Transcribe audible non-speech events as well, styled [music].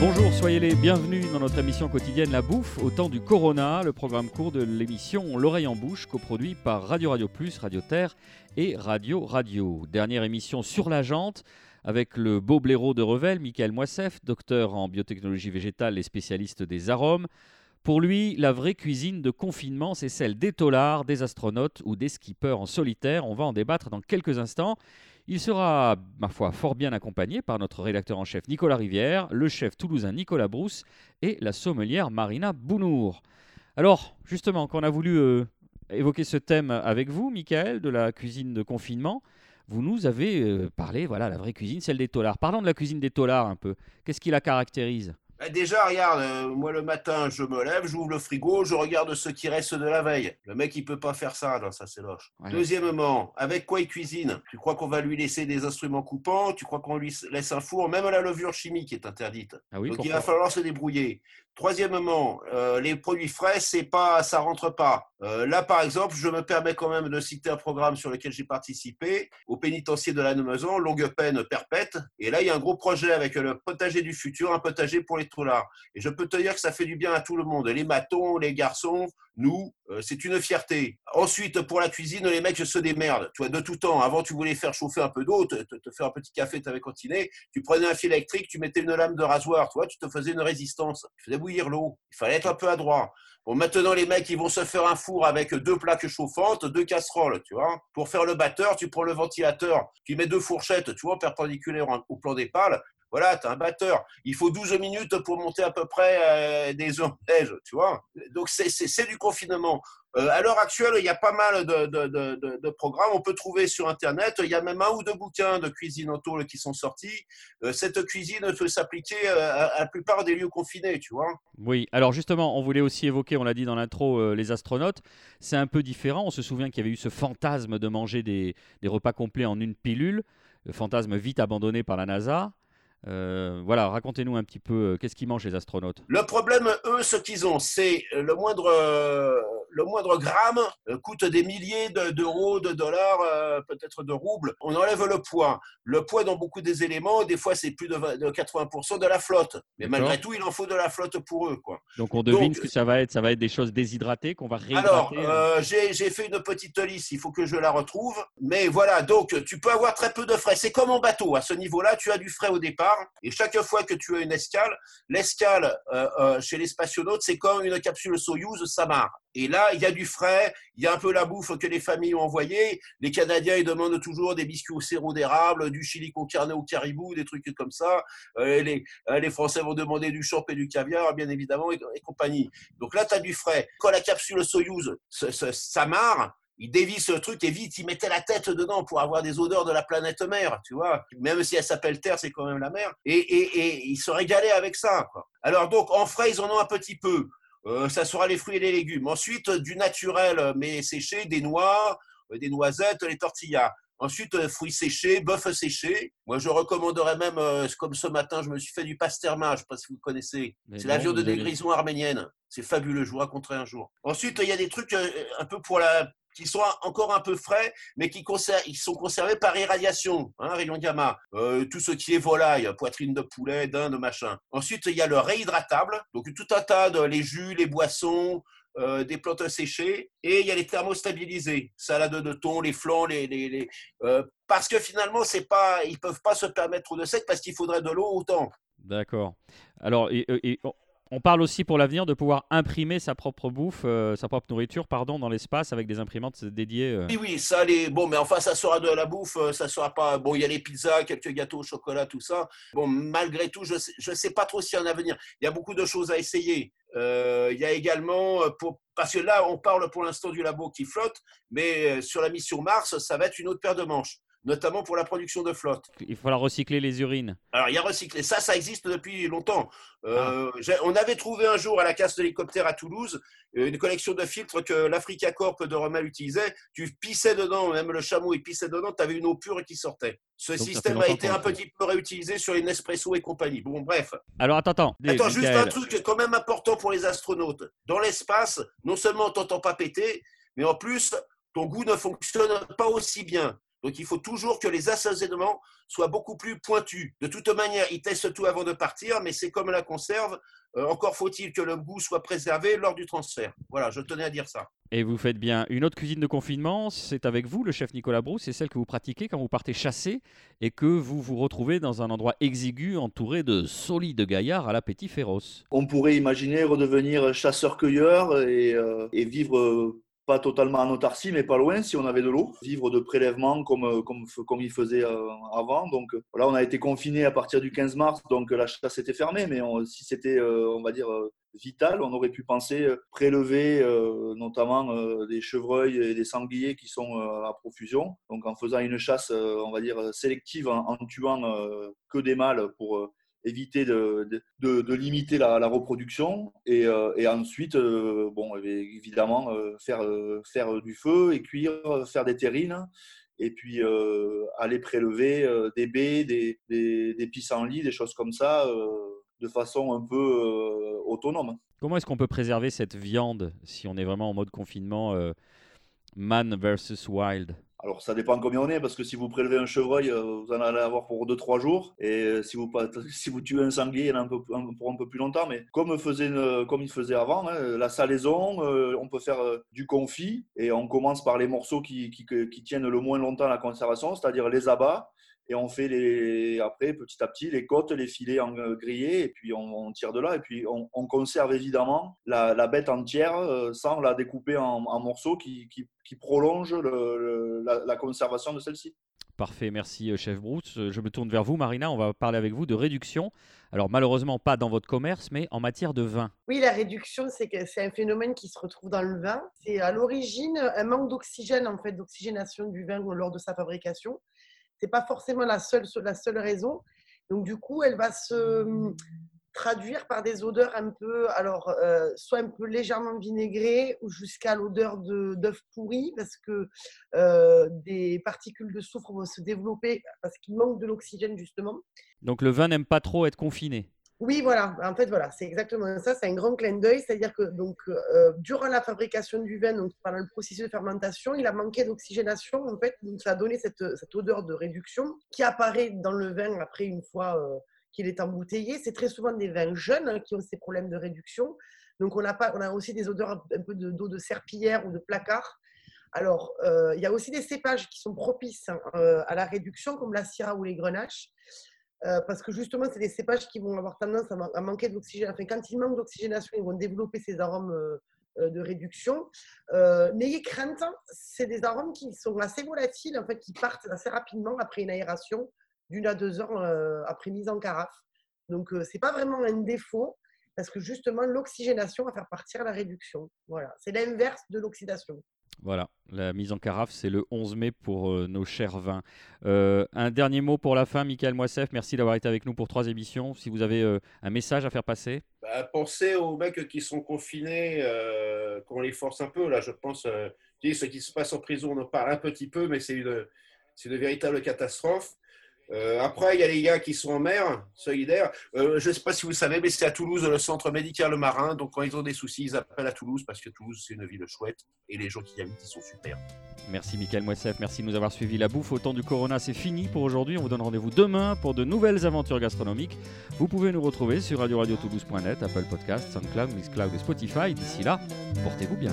Bonjour, soyez les bienvenus dans notre émission quotidienne La Bouffe au temps du Corona, le programme court de l'émission L'oreille en bouche, coproduit par Radio Radio Plus, Radio Terre et Radio Radio. Dernière émission sur la jante avec le beau blaireau de Revel, Michael Moissef, docteur en biotechnologie végétale et spécialiste des arômes. Pour lui, la vraie cuisine de confinement, c'est celle des tolards, des astronautes ou des skippers en solitaire. On va en débattre dans quelques instants. Il sera, ma foi, fort bien accompagné par notre rédacteur en chef Nicolas Rivière, le chef toulousain Nicolas Brousse et la sommelière Marina Bounour. Alors, justement, quand on a voulu euh, évoquer ce thème avec vous, Michael, de la cuisine de confinement, vous nous avez euh, parlé, voilà, la vraie cuisine, celle des tolards. Parlons de la cuisine des tolards un peu. Qu'est-ce qui la caractérise? Bah, déjà, regarde, euh, moi le matin, je me lève, j'ouvre le frigo, je regarde ce qui reste de la veille. Le mec, il peut pas faire ça, ça c'est loche. Deuxièmement, avec quoi il cuisine? Tu crois qu'on va lui laisser des instruments coupants? Tu crois qu'on lui laisse un four? Même la levure chimique est interdite. Ah oui, Donc il va falloir se débrouiller. Troisièmement, euh, les produits frais, c'est pas, ça rentre pas. Euh, là, par exemple, je me permets quand même de citer un programme sur lequel j'ai participé au pénitencier de la Maison, longue peine perpète. Et là, il y a un gros projet avec le potager du futur, un potager pour les troulards. Et je peux te dire que ça fait du bien à tout le monde. Les matons, les garçons, nous, euh, c'est une fierté. Ensuite, pour la cuisine, les mecs se démerdent. Tu de tout temps. Avant, tu voulais faire chauffer un peu d'eau, te, faire un petit café, tu avais continué. Tu prenais un fil électrique, tu mettais une lame de rasoir. Tu tu te faisais une résistance. Tu faisais l'eau. Il fallait être un peu adroit. Bon, maintenant, les mecs, ils vont se faire un four avec deux plaques chauffantes, deux casseroles, tu vois. Pour faire le batteur, tu prends le ventilateur, tu mets deux fourchettes, tu vois, perpendiculaires au plan des pales. Voilà, tu as un batteur. Il faut 12 minutes pour monter à peu près euh, des ongles, tu vois. Donc, c'est du confinement. Euh, à l'heure actuelle, il y a pas mal de, programmes. On peut trouver sur Internet. Il y a même un ou deux bouquins de cuisine en tôle qui sont sortis. Euh, cette cuisine peut s'appliquer à, la plupart des lieux confinés, tu vois. Oui, alors justement, on voulait aussi évoquer, on l'a dit dans l'intro, les astronautes. C'est un peu différent. On se souvient qu'il y avait eu ce fantasme de manger des, des repas complets en une pilule. Le fantasme vite abandonné par la NASA. Euh, voilà, racontez-nous un petit peu, euh, qu'est-ce qu'ils mangent les astronautes? Le problème, eux, ce qu'ils ont, c'est euh, le moindre, le moindre gramme coûte des milliers d'euros, de, dollars, peut-être de roubles. On enlève le poids. Le poids dans beaucoup des éléments, des fois, c'est plus de, 80% de la flotte. Mais malgré tout, il en faut de la flotte pour eux. Quoi. Donc on devine ce que ça va être. Ça va être des choses déshydratées qu'on va réhydrater. Alors, j'ai fait une petite liste, il faut que je la retrouve. Mais voilà, donc tu peux avoir très peu de frais. C'est comme en bateau. À ce niveau-là, tu as du frais au départ et chaque fois que tu as une escale, l'escale euh, euh, chez les spationautes, c'est comme une capsule Soyuz, ça marre. Et là, il y a du frais, il y a un peu la bouffe que les familles ont envoyée. Les Canadiens, ils demandent toujours des biscuits au sirop d'érable, du chili con carne au caribou, des trucs comme ça. Euh, les, les, Français vont demander du champ et du caviar, bien évidemment, et, compagnie. Donc là, tu as du frais. Quand la capsule Soyuz, ça marre, il dévisse le truc et vite, il mettait la tête dedans pour avoir des odeurs de la planète mer, tu vois. Même si elle s'appelle Terre, c'est quand même la mer. Et, et, et il se régalait avec ça. Alors donc, en frais, ils en ont un petit peu. Euh, ça sera les fruits et les légumes. Ensuite, du naturel, mais séché, des noix, euh, des noisettes, les tortillas. Ensuite, euh, fruits séchés, bœuf séché. Moi, je recommanderais même, comme ce matin, je me suis fait du pasterma, je ne sais pas si vous connaissez. C'est la viande de grison arménienne. C'est fabuleux, je vous raconterai un jour. Ensuite, il y a des trucs un peu pour la, qui sont encore un peu frais, mais qui ils sont conservés par irradiation, hein, rayon gamma. Euh, tout ce qui est volaille, poitrine de poulet, dinde, machin. Ensuite, il y a le réhydratable, donc tout un tas de les jus, les boissons, euh, des plantes séchées, et il y a les thermostabilisés, salade de thon, les flancs, les, les, euh, parce que finalement, c'est pas, ils peuvent pas se permettre de sec parce qu'il faudrait de l'eau autant. D'accord. Alors, et, on parle aussi pour l'avenir de pouvoir imprimer sa propre bouffe, euh, sa propre nourriture, pardon, dans l'espace avec des imprimantes dédiées. Euh. Oui, oui, ça, les... bon, mais enfin, ça sera de la bouffe, euh, ça sera pas. Bon, il y a les pizzas, quelques gâteaux au chocolat, tout ça. Bon, malgré tout, je ne sais, pas trop s'il y a un avenir. Il y a beaucoup de choses à essayer. il y a également, pour... parce que là, on parle pour l'instant du labo qui flotte, mais sur la mission Mars, ça va être une autre paire de manches notamment pour la production de flotte. Il faut recycler les urines. Alors, il y a recycler. Ça, ça existe depuis longtemps. Euh, ah. On avait trouvé un jour à la casse d'hélicoptère à Toulouse euh, une collection de filtres que l'Africa Corp de Rommel utilisait. Tu pissais dedans, même le chameau, il pissait dedans, tu avais une eau pure qui sortait. Ce système a été un petit peu réutilisé sur les Nespresso et compagnie. Bon, bref. Alors, attends, attends. Attends, juste un truc quand même important pour les astronautes. Dans l'espace, non seulement on t'entend pas péter, mais en plus, ton goût ne fonctionne pas aussi bien. Donc il faut toujours que les assaisonnements soient beaucoup plus pointus. De toute manière, ils testent tout avant de partir, mais c'est comme la conserve. Euh, encore faut-il que le goût soit préservé lors du transfert. Voilà, je tenais à dire ça. Et vous faites bien. Une autre cuisine de confinement, c'est avec vous, le chef Nicolas Brousse, c'est celle que vous pratiquez quand vous partez chasser et que vous vous retrouvez dans un endroit exigu entouré de solides gaillards à l'appétit féroce. On pourrait imaginer redevenir chasseur-cueilleur et, euh, et, vivre euh, pas totalement en autarcie, mais pas loin si on avait de l'eau. Vivre de prélèvement comme, euh, comme, comme il faisait euh, avant. Donc là, on a été confiné à partir du 15 mars, donc la chasse était fermée. Mais si c'était, euh, on va dire, vital, on aurait pu penser prélever notamment des chevreuils et des sangliers qui sont à profusion. Donc en faisant une chasse, on va dire, sélective, en, en tuant que des mâles pour éviter de, de, limiter la, reproduction et, euh, ensuite, euh, bon, évidemment, euh, faire, faire du feu et cuire, faire des terrines et puis aller prélever des baies, des, des, des, pissenlits, des choses comme ça, de façon un peu autonome. Comment est-ce qu'on peut préserver cette viande si on est vraiment en mode confinement man versus wild? Alors, ça dépend combien on est, parce que si vous prélevez un chevreuil, euh, vous en allez avoir pour 2-3 jours. Et euh, si vous, [laughs] si vous tuez un sanglier, il y en a un peu, pour un peu plus longtemps. Mais comme, faisait comme il faisait avant, hein, la salaison, euh, on peut faire du confit. Et on commence par les morceaux qui, qui, tiennent le moins longtemps la conservation, c'est-à-dire les abats et on fait les, après petit à petit les côtes, les filets en grillés et puis on, tire de là et puis on, conserve évidemment la, bête entière sans la découper en, morceaux qui, qui, le, la, conservation de celle-ci. Parfait, merci euh, chef Bruce. Euh, je me tourne vers vous, Marina. On va parler avec vous de réduction. Alors malheureusement pas dans votre commerce, mais en matière de vin. Oui, la réduction, c'est un phénomène qui se retrouve dans le vin. C'est à l'origine un manque d'oxygène, en fait, d'oxygénation du vin lors de sa fabrication. C'est pas forcément la seule, la seule raison. Donc du coup, elle va se traduire par des odeurs un peu, alors, euh, soit un peu légèrement vinaigrées ou jusqu'à l'odeur d'œuf pourri parce que euh, des particules de soufre vont se développer parce qu'il manque de l'oxygène justement. Donc le vin n'aime pas trop être confiné. Oui, voilà. En fait, voilà, c'est exactement ça. C'est un grand clin d'œil, c'est-à-dire que donc euh, durant la fabrication du vin, donc pendant le processus de fermentation, il a manqué d'oxygénation. En fait, donc ça a donné cette, cette, odeur de réduction qui apparaît dans le vin après une fois qu'il est embouteillé. C'est très souvent des vins jeunes hein, qui ont ces problèmes de réduction. Donc, on a, pas, on a aussi des odeurs un peu d'eau de, serpillière ou de placard. Alors, euh, il y a aussi des cépages qui sont propices hein, euh, à la réduction, comme la syrah ou les grenaches, euh, parce que justement, c'est des cépages qui vont avoir tendance à, manquer d'oxygène. Enfin, quand ils manquent d'oxygénation, ils vont développer ces arômes de réduction. N'ayez crainte, c'est des arômes qui sont assez volatiles, en fait, qui partent assez rapidement après une aération d'une à deux heures euh, après mise en carafe. Donc, euh, ce n'est pas vraiment un défaut parce que justement, l'oxygénation va faire partir la réduction. Voilà, c'est l'inverse de l'oxydation. Voilà, la mise en carafe, c'est le 11 mai pour euh, nos chers vins. un dernier mot pour la fin, Michael Moissef, merci d'avoir été avec nous pour trois émissions. Si vous avez un message à faire passer bah, Pensez aux mecs qui sont confinés, qu'on les force un peu. Là, je pense, ce qui se passe en prison, on en parle un petit peu, mais c'est une, une véritable catastrophe. Euh, après, il y a les gars qui sont en mer, solidaires. Euh, je ne sais pas si vous savez, mais c'est à Toulouse, le centre médical marin. Donc, quand ils ont des soucis, ils appellent à Toulouse parce que Toulouse, c'est une ville chouette et les gens qui y habitent, ils sont super. Merci, Michael Moissef. Merci de nous avoir suivis. La bouffe au temps du Corona, c'est fini pour aujourd'hui. On vous donne rendez-vous demain pour de nouvelles aventures gastronomiques. Vous pouvez nous retrouver sur radio toulouse.net, Apple Podcast, SoundCloud, Mixcloud et Spotify. D'ici là, portez-vous bien.